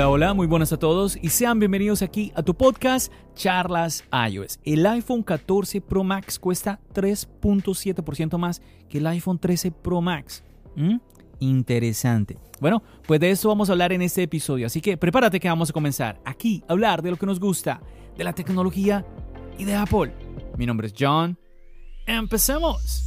Hola, hola, muy buenas a todos y sean bienvenidos aquí a tu podcast Charlas iOS. El iPhone 14 Pro Max cuesta 3.7% más que el iPhone 13 Pro Max. ¿Mm? Interesante. Bueno, pues de eso vamos a hablar en este episodio, así que prepárate que vamos a comenzar aquí a hablar de lo que nos gusta, de la tecnología y de Apple. Mi nombre es John. ¡Empecemos!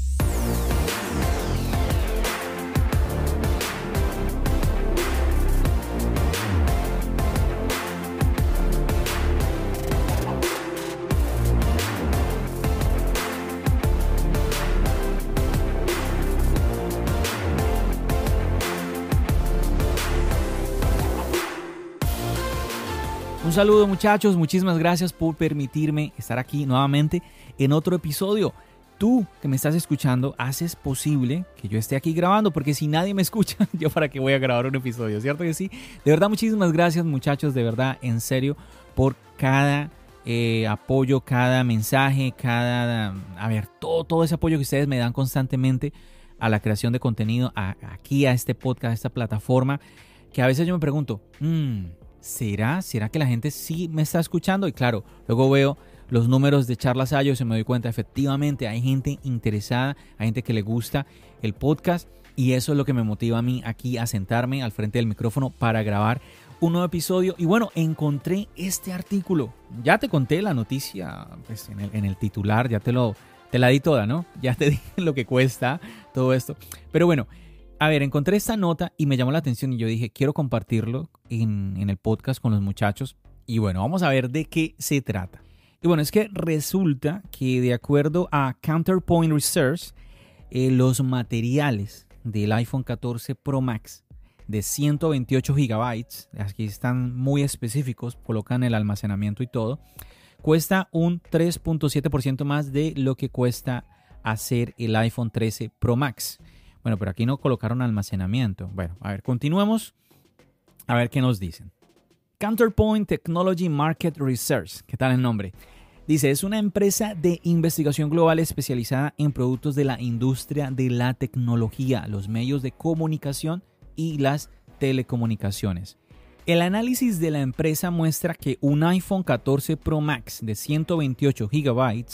Un saludo muchachos, muchísimas gracias por permitirme estar aquí nuevamente en otro episodio. Tú que me estás escuchando haces posible que yo esté aquí grabando, porque si nadie me escucha, yo para qué voy a grabar un episodio, ¿cierto que sí? De verdad, muchísimas gracias muchachos, de verdad, en serio, por cada eh, apoyo, cada mensaje, cada, a ver, todo, todo ese apoyo que ustedes me dan constantemente a la creación de contenido, aquí a este podcast, a esta plataforma, que a veces yo me pregunto, mmm, ¿será? ¿Será que la gente sí me está escuchando? Y claro, luego veo los números de charlas iOS y me doy cuenta, efectivamente, hay gente interesada, hay gente que le gusta el podcast y eso es lo que me motiva a mí aquí a sentarme al frente del micrófono para grabar un nuevo episodio. Y bueno, encontré este artículo. Ya te conté la noticia pues, en, el, en el titular, ya te, lo, te la di toda, ¿no? Ya te dije lo que cuesta todo esto. Pero bueno, a ver, encontré esta nota y me llamó la atención y yo dije, quiero compartirlo en, el podcast con los muchachos. Y bueno, vamos a ver de qué se trata. Y bueno, es que resulta que de acuerdo a Counterpoint Research, eh, los materiales del iPhone 14 Pro Max de 128 GB, aquí están muy específicos, colocan el almacenamiento y todo, cuesta un 3.7% más de lo que cuesta hacer el iPhone 13 Pro Max. Bueno, pero aquí no colocaron almacenamiento. Bueno, a ver, continuemos a ver qué nos dicen. Counterpoint Technology Market Research, ¿qué tal el nombre? Dice, es una empresa de investigación global especializada en productos de la industria de la tecnología, los medios de comunicación y las telecomunicaciones. El análisis de la empresa muestra que un iPhone 14 Pro Max de 128 GB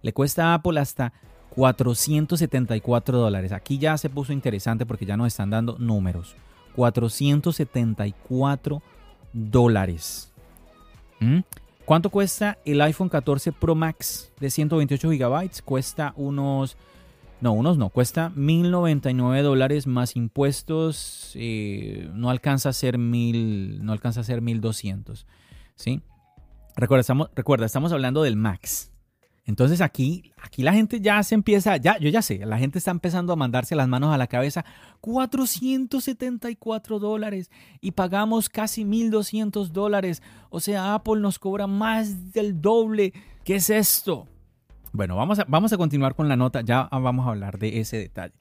le cuesta a Apple hasta 474 dólares. Aquí ya se puso interesante porque ya nos están dando números. 474 dólares. ¿Mm? ¿Cuánto cuesta el iPhone 14 Pro Max de 128 GB? Cuesta unos... No, unos no. Cuesta 1.099 dólares más impuestos. Eh, no alcanza a ser 1.000... No alcanza a ser 1.200. ¿Sí? Recuerda estamos, recuerda, estamos hablando del Max. Entonces aquí, aquí la gente ya se empieza, ya, yo ya sé, la gente está empezando a mandarse las manos a la cabeza. 474 dólares y pagamos casi 1.200 dólares. O sea, Apple nos cobra más del doble. ¿Qué es esto? Bueno, vamos a, vamos a continuar con la nota, ya vamos a hablar de ese detalle.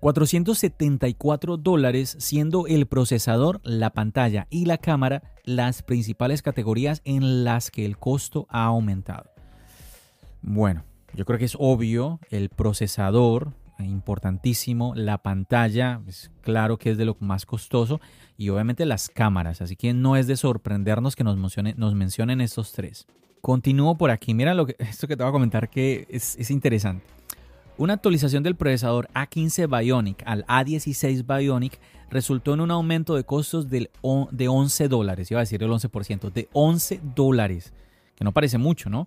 474 dólares siendo el procesador, la pantalla y la cámara las principales categorías en las que el costo ha aumentado. Bueno, yo creo que es obvio, el procesador, importantísimo, la pantalla, es claro que es de lo más costoso, y obviamente las cámaras, así que no es de sorprendernos que nos, mencionen estos tres. Continúo por aquí, mira lo que, esto que te voy a comentar que es, es interesante. Una actualización del procesador A15 Bionic al A16 Bionic resultó en un aumento de costos de 11 dólares, iba a decir el 11%, de 11 dólares, que no parece mucho, ¿no?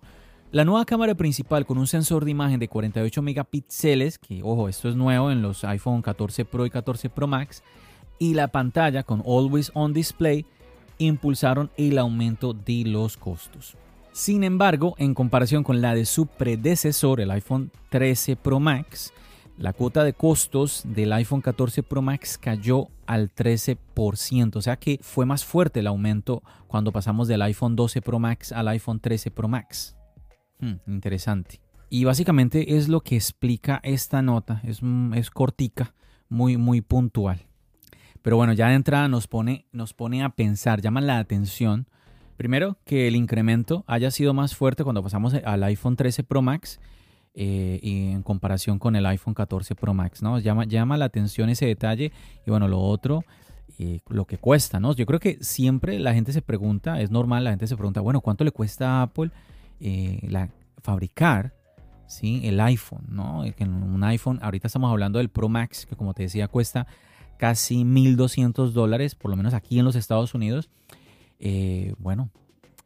La nueva cámara principal con un sensor de imagen de 48 megapíxeles, que ojo, esto es nuevo en los iPhone 14 Pro y 14 Pro Max, y la pantalla con Always On Display impulsaron el aumento de los costos. Sin embargo, en comparación con la de su predecesor, el iPhone 13 Pro Max, la cuota de costos del iPhone 14 Pro Max cayó al 13%, o sea que fue más fuerte el aumento cuando pasamos del iPhone 12 Pro Max al iPhone 13 Pro Max. Hmm, interesante. Y básicamente es lo que explica esta nota, es, es cortica, muy, muy puntual. Pero bueno, ya de entrada nos pone, nos pone a pensar, llama la atención. Primero, que el incremento haya sido más fuerte cuando pasamos al iPhone 13 Pro Max eh, y en comparación con el iPhone 14 Pro Max, ¿no? Llama, llama la atención ese detalle y bueno, lo otro, eh, lo que cuesta, ¿no? Yo creo que siempre la gente se pregunta, es normal, la gente se pregunta, bueno, ¿cuánto le cuesta a Apple eh, la, fabricar ¿sí? el iPhone, ¿no? Un iPhone, ahorita estamos hablando del Pro Max, que como te decía cuesta casi 1.200 dólares, por lo menos aquí en los Estados Unidos. bueno,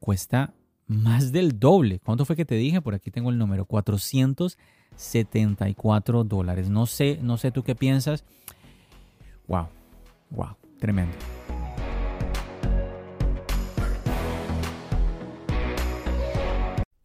cuesta más del doble. ¿Cuánto fue que te dije? Por aquí tengo el número, 474 dólares. No sé, no sé tú qué piensas. Wow, wow, tremendo.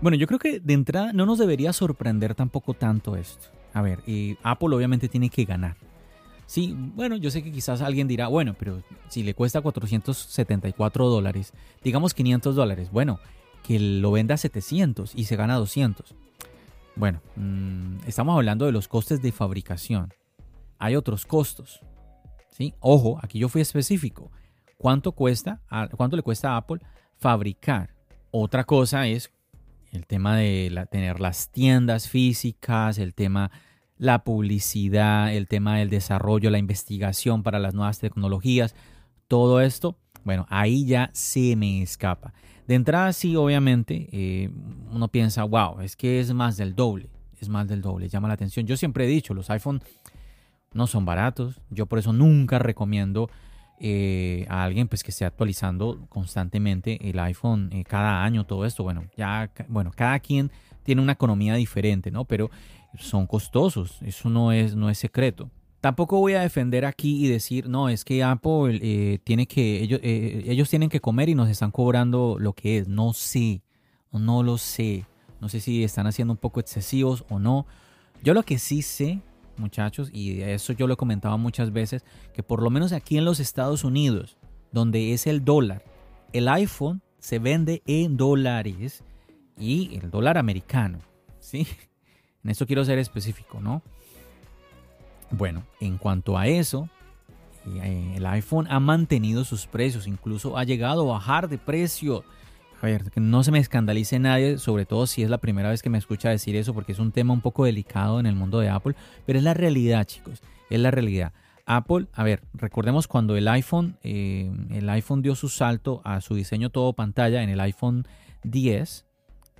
Bueno, yo creo que de entrada no nos debería sorprender tampoco tanto esto. A ver, Apple obviamente tiene que ganar. Sí, bueno, yo sé que quizás alguien dirá, bueno, pero si le cuesta 474 dólares, digamos 500 dólares, bueno, que lo venda a 700 y se gana 200. Bueno, mm, estamos hablando de los costes de fabricación. Hay otros costos. ¿sí? Ojo, aquí yo fui específico. ¿Cuánto cuesta, cuánto le cuesta a Apple fabricar? Otra cosa es el tema de tener las tiendas físicas, el tema la publicidad, el tema del desarrollo, la investigación para las nuevas tecnologías, todo esto, bueno, ahí ya se me escapa. De entrada sí, obviamente, eh, uno piensa, wow, es que es más del doble, es más del doble, llama la atención. Yo siempre he dicho, los iPhone no son baratos, yo por eso nunca recomiendo eh, a alguien pues que esté actualizando constantemente el iPhone eh, cada año, todo esto. Bueno, ya, bueno, cada quien tiene una economía diferente, ¿no? Pero son costosos, eso no es, no es secreto. Tampoco voy a defender aquí y decir, no, es que Apple eh, tiene que, ellos, ellos tienen que comer y nos están cobrando lo que es. No sé, no lo sé. No sé si están haciendo un poco excesivos o no. Yo lo que sí sé muchachos, y eso yo lo he comentado muchas veces, que por lo menos aquí en los Estados Unidos, donde es el dólar, el iPhone se vende en dólares y el dólar americano, ¿sí? En esto quiero ser específico, ¿no? Bueno, en cuanto a eso, eh, el iPhone ha mantenido sus precios, incluso ha llegado a bajar de precio a ver, que no se me escandalice nadie, sobre todo si es la primera vez que me escucha decir eso, porque es un tema un poco delicado en el mundo de Apple, pero es la realidad, chicos, es la realidad. Apple, a ver, recordemos cuando el iPhone, eh, el iPhone dio su salto a su diseño todo pantalla en el iPhone 10,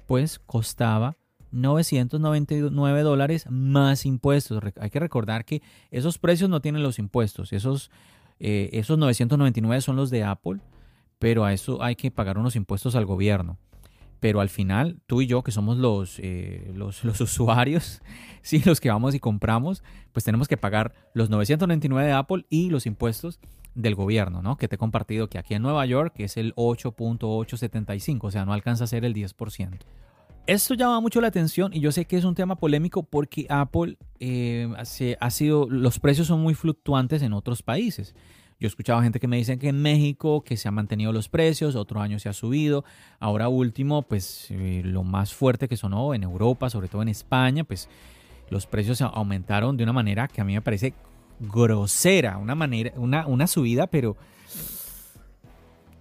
pues costaba 999 dólares más impuestos. Hay que recordar que esos precios no tienen los impuestos, esos, eh, esos 999 son los de Apple pero a eso hay que pagar unos impuestos al gobierno. Pero al final, tú y yo, que somos los, eh, los, usuarios, sí, los que vamos y compramos, pues tenemos que pagar los 999 de Apple y los impuestos del gobierno, ¿no? Que te he compartido que aquí en Nueva York es el 8.875, o sea, no alcanza a ser el 10%. Esto llama mucho la atención y yo sé que es un tema polémico porque Apple eh, ha sido, los precios son muy fluctuantes en otros países. Yo he escuchado gente que me dice que en México que se han mantenido los precios, otro año se ha subido. Ahora último, pues eh, lo más fuerte que sonó en Europa, sobre todo en España, pues los precios aumentaron de una manera que a mí me parece grosera, una manera, una, una subida, pero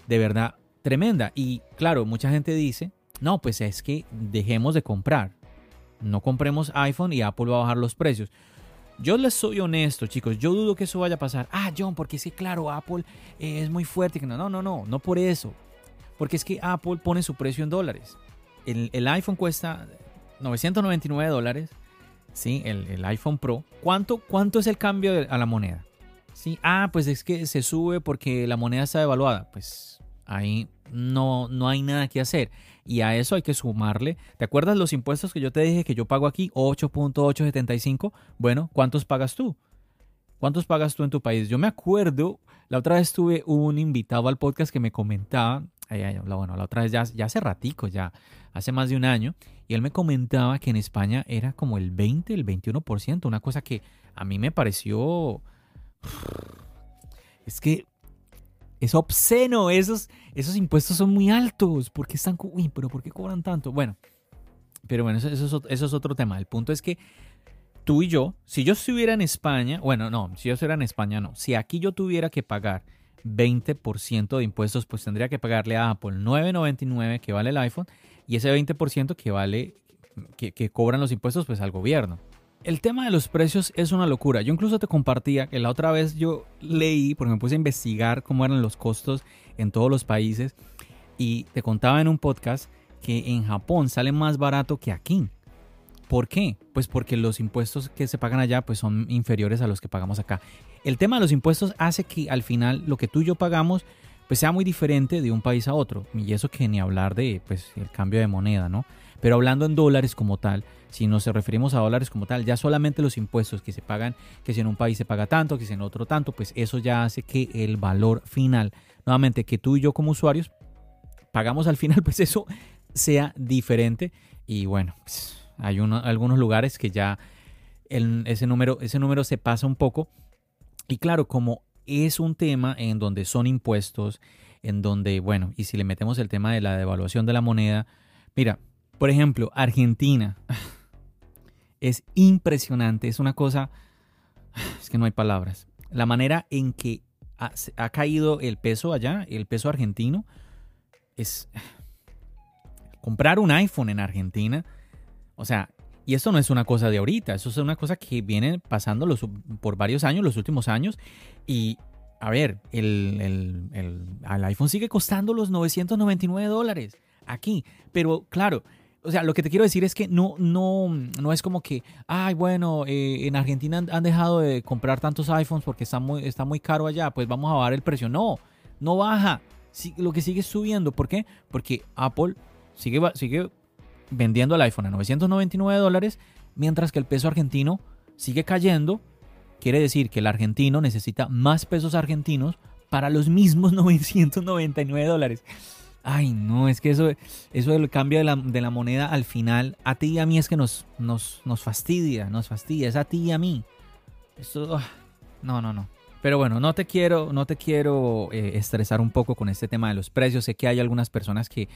de verdad tremenda. Y claro, mucha gente dice, no, pues es que dejemos de comprar. No compremos iPhone y Apple va a bajar los precios. Yo les soy honesto, chicos. Yo dudo que eso vaya a pasar. Ah, John, porque es que, claro, Apple es muy fuerte. No, no, no, no, no por eso. Porque es que Apple pone su precio en dólares. El, iPhone cuesta 999 dólares. ¿sí? El, iPhone Pro. ¿Cuánto, ¿Cuánto es el cambio a la moneda? ¿Sí? Ah, pues es que se sube porque la moneda está devaluada. Pues ahí no, no hay nada que hacer. Y a eso hay que sumarle. ¿Te acuerdas los impuestos que yo te dije que yo pago aquí? 8.875. Bueno, ¿cuántos pagas tú? ¿Cuántos pagas tú en tu país? Yo me acuerdo, la otra vez tuve un invitado al podcast que me comentaba, bueno, la otra vez ya, ya hace ratico, ya hace más de un año, y él me comentaba que en España era como el 20, el 21%, una cosa que a mí me pareció... Es que es obsceno, esos, esos impuestos son muy altos. ¿Por qué están, uy, pero ¿por qué cobran tanto? Bueno, pero bueno, eso, eso, es otro tema. El punto es que tú y yo, si yo estuviera en España, bueno, no, si yo estuviera en España, no. Si aquí yo tuviera que pagar 20% de impuestos, pues tendría que pagarle a Apple 9.99 que vale el iPhone y ese 20% que vale, que, que cobran los impuestos, pues al gobierno el tema de los precios es una locura. Yo incluso te compartía que la otra vez yo leí, porque me puse a investigar cómo eran los costos en todos los países, y te contaba en un podcast que en Japón sale más barato que aquí. ¿Por qué? Pues porque los impuestos que se pagan allá pues son inferiores a los que pagamos acá. El tema de los impuestos hace que al final lo que tú y yo pagamos pues sea muy diferente de un país a otro. Y eso que ni hablar de pues el cambio de moneda, ¿no? Pero hablando en dólares como tal, si nos referimos a dólares como tal, ya solamente los impuestos que se pagan, que si en un país se paga tanto, que si en otro tanto, pues eso ya hace que el valor final, nuevamente, que tú y yo como usuarios pagamos al final, pues eso sea diferente. Y bueno, pues hay algunos lugares que ya ese, número, ese número se pasa un poco. Y claro, como es un tema en donde son impuestos, en donde, bueno, y si le metemos el tema de la devaluación de la moneda, mira, por ejemplo, Argentina. Es impresionante, es una cosa, es que no hay palabras. La manera en que ha, caído el peso allá, el peso argentino, es comprar un iPhone en Argentina. O sea, y esto no es una cosa de ahorita, eso es una cosa que viene pasando los, por varios años, los últimos años. Y a ver, el, el, el, iPhone sigue costando los 999 dólares aquí. Pero claro, o sea, lo que te quiero decir es que no, no, no es como que, ay, bueno, eh, en Argentina han, dejado de comprar tantos iPhones porque está muy, está muy caro allá, pues vamos a bajar el precio. No, no baja. lo que sigue subiendo. ¿Por qué? Porque Apple sigue, sigue vendiendo el iPhone a 999 dólares, mientras que el peso argentino sigue cayendo. Quiere decir que el argentino necesita más pesos argentinos para los mismos 999 dólares. Ay, no, es que eso, eso del cambio de la, de la, moneda al final, a ti y a mí es que nos, nos, nos fastidia, nos fastidia, es a ti y a mí. Eso, ah, no, no, no. Pero bueno, no te quiero, no te quiero eh, estresar un poco con este tema de los precios. Sé que hay algunas personas que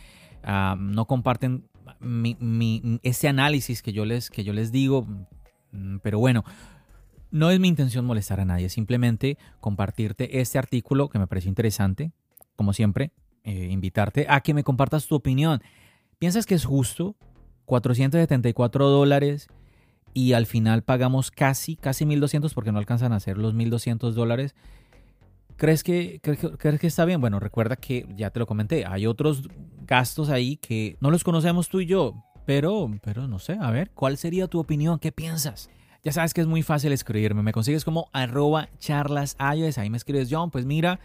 ah, no comparten ese análisis que yo, les, que yo les digo, mm, pero bueno, no es mi intención molestar a nadie, simplemente compartirte este artículo que me pareció interesante, como siempre, eh, invitarte a que me compartas tu opinión. ¿Piensas que es justo? 474 dólares y al final pagamos casi, casi 1200 porque no alcanzan a ser los 1200 dólares. ¿Crees que, crees, que está bien? Bueno, recuerda que ya te lo comenté, hay otros gastos ahí que no los conocemos tú y yo, pero, pero no sé, a ver, ¿cuál sería tu opinión? ¿Qué piensas? Ya sabes que es muy fácil escribirme, me consigues como arroba charlas ahí me escribes, John, pues mira,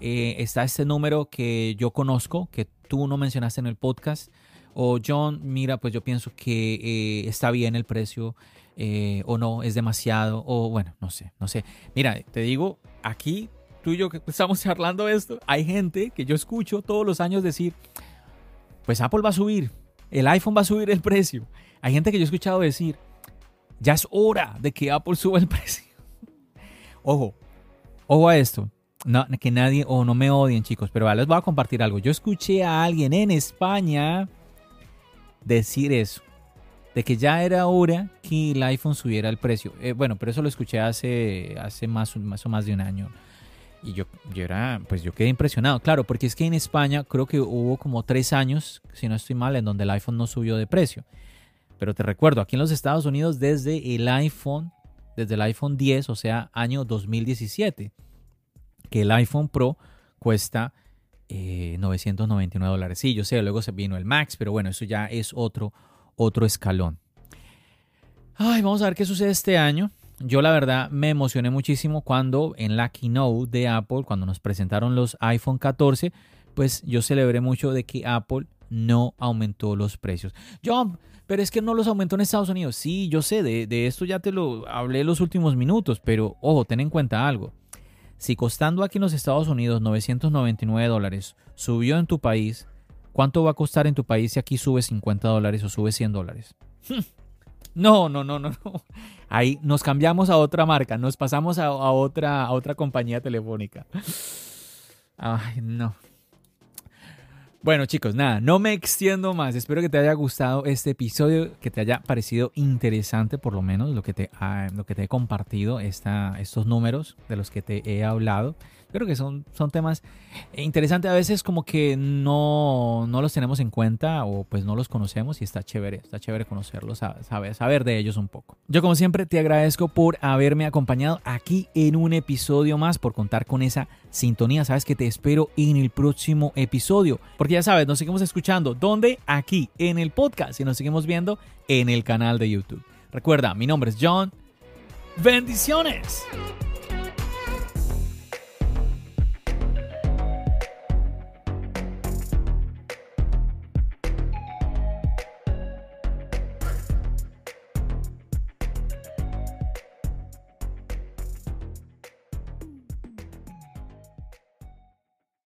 eh, está este número que yo conozco, que tú no mencionaste en el podcast. O John, mira, pues yo pienso que eh, está bien el precio eh, o no, es demasiado. O bueno, no sé, no sé. Mira, te digo, aquí tú y yo que estamos charlando esto, hay gente que yo escucho todos los años decir, pues Apple va a subir, el iPhone va a subir el precio. Hay gente que yo he escuchado decir, ya es hora de que Apple suba el precio. Ojo, ojo a esto no, que nadie o no me odien, chicos, pero les voy a compartir algo. Yo escuché a alguien en España decir eso, de que ya era hora que el iPhone subiera el precio. Eh, bueno, pero eso lo escuché hace, hace más, más o más de un año. Y yo, yo era, pues yo quedé impresionado, claro, porque es que en España creo que hubo como tres años, si no estoy mal, en donde el iPhone no subió de precio. Pero te recuerdo, aquí en los Estados Unidos desde el iPhone, desde el iPhone 10, o sea, año 2017, que el iPhone Pro cuesta 999 eh, dólares. Sí, yo sé, luego se vino el Max, pero bueno, eso ya es otro, otro escalón. Ay, vamos a ver qué sucede este año. Yo la verdad me emocioné muchísimo cuando en la keynote de Apple, cuando nos presentaron los iPhone 14, pues yo celebré mucho de que Apple no aumentó los precios. John, pero es que no los aumentó en Estados Unidos. Sí, yo sé, de, de esto ya te lo hablé en los últimos minutos, pero ojo, ten en cuenta algo. Si costando aquí en los Estados Unidos 999 dólares subió en tu país, ¿cuánto va a costar en tu país si aquí sube 50 dólares o sube 100 dólares? No, no, no, no, no. Ahí nos cambiamos a otra marca, nos pasamos a, otra, a otra compañía telefónica. Ay, no. Bueno chicos, nada, no me extiendo más. Espero que te haya gustado este episodio, que te haya parecido interesante por lo menos lo que te, lo que te he compartido, esta, estos números de los que te he hablado. Creo que son, son temas interesantes. A veces como que no, no los tenemos en cuenta o pues no los conocemos y está chévere, está chévere conocerlos, saber, saber de ellos un poco. Yo como siempre te agradezco por haberme acompañado aquí en un episodio más, por contar con esa sintonía. Sabes que te espero en el próximo episodio. Porque ya sabes, nos seguimos escuchando. ¿Dónde? Aquí, en el podcast. Y nos seguimos viendo en el canal de YouTube. Recuerda, mi nombre es John. Bendiciones.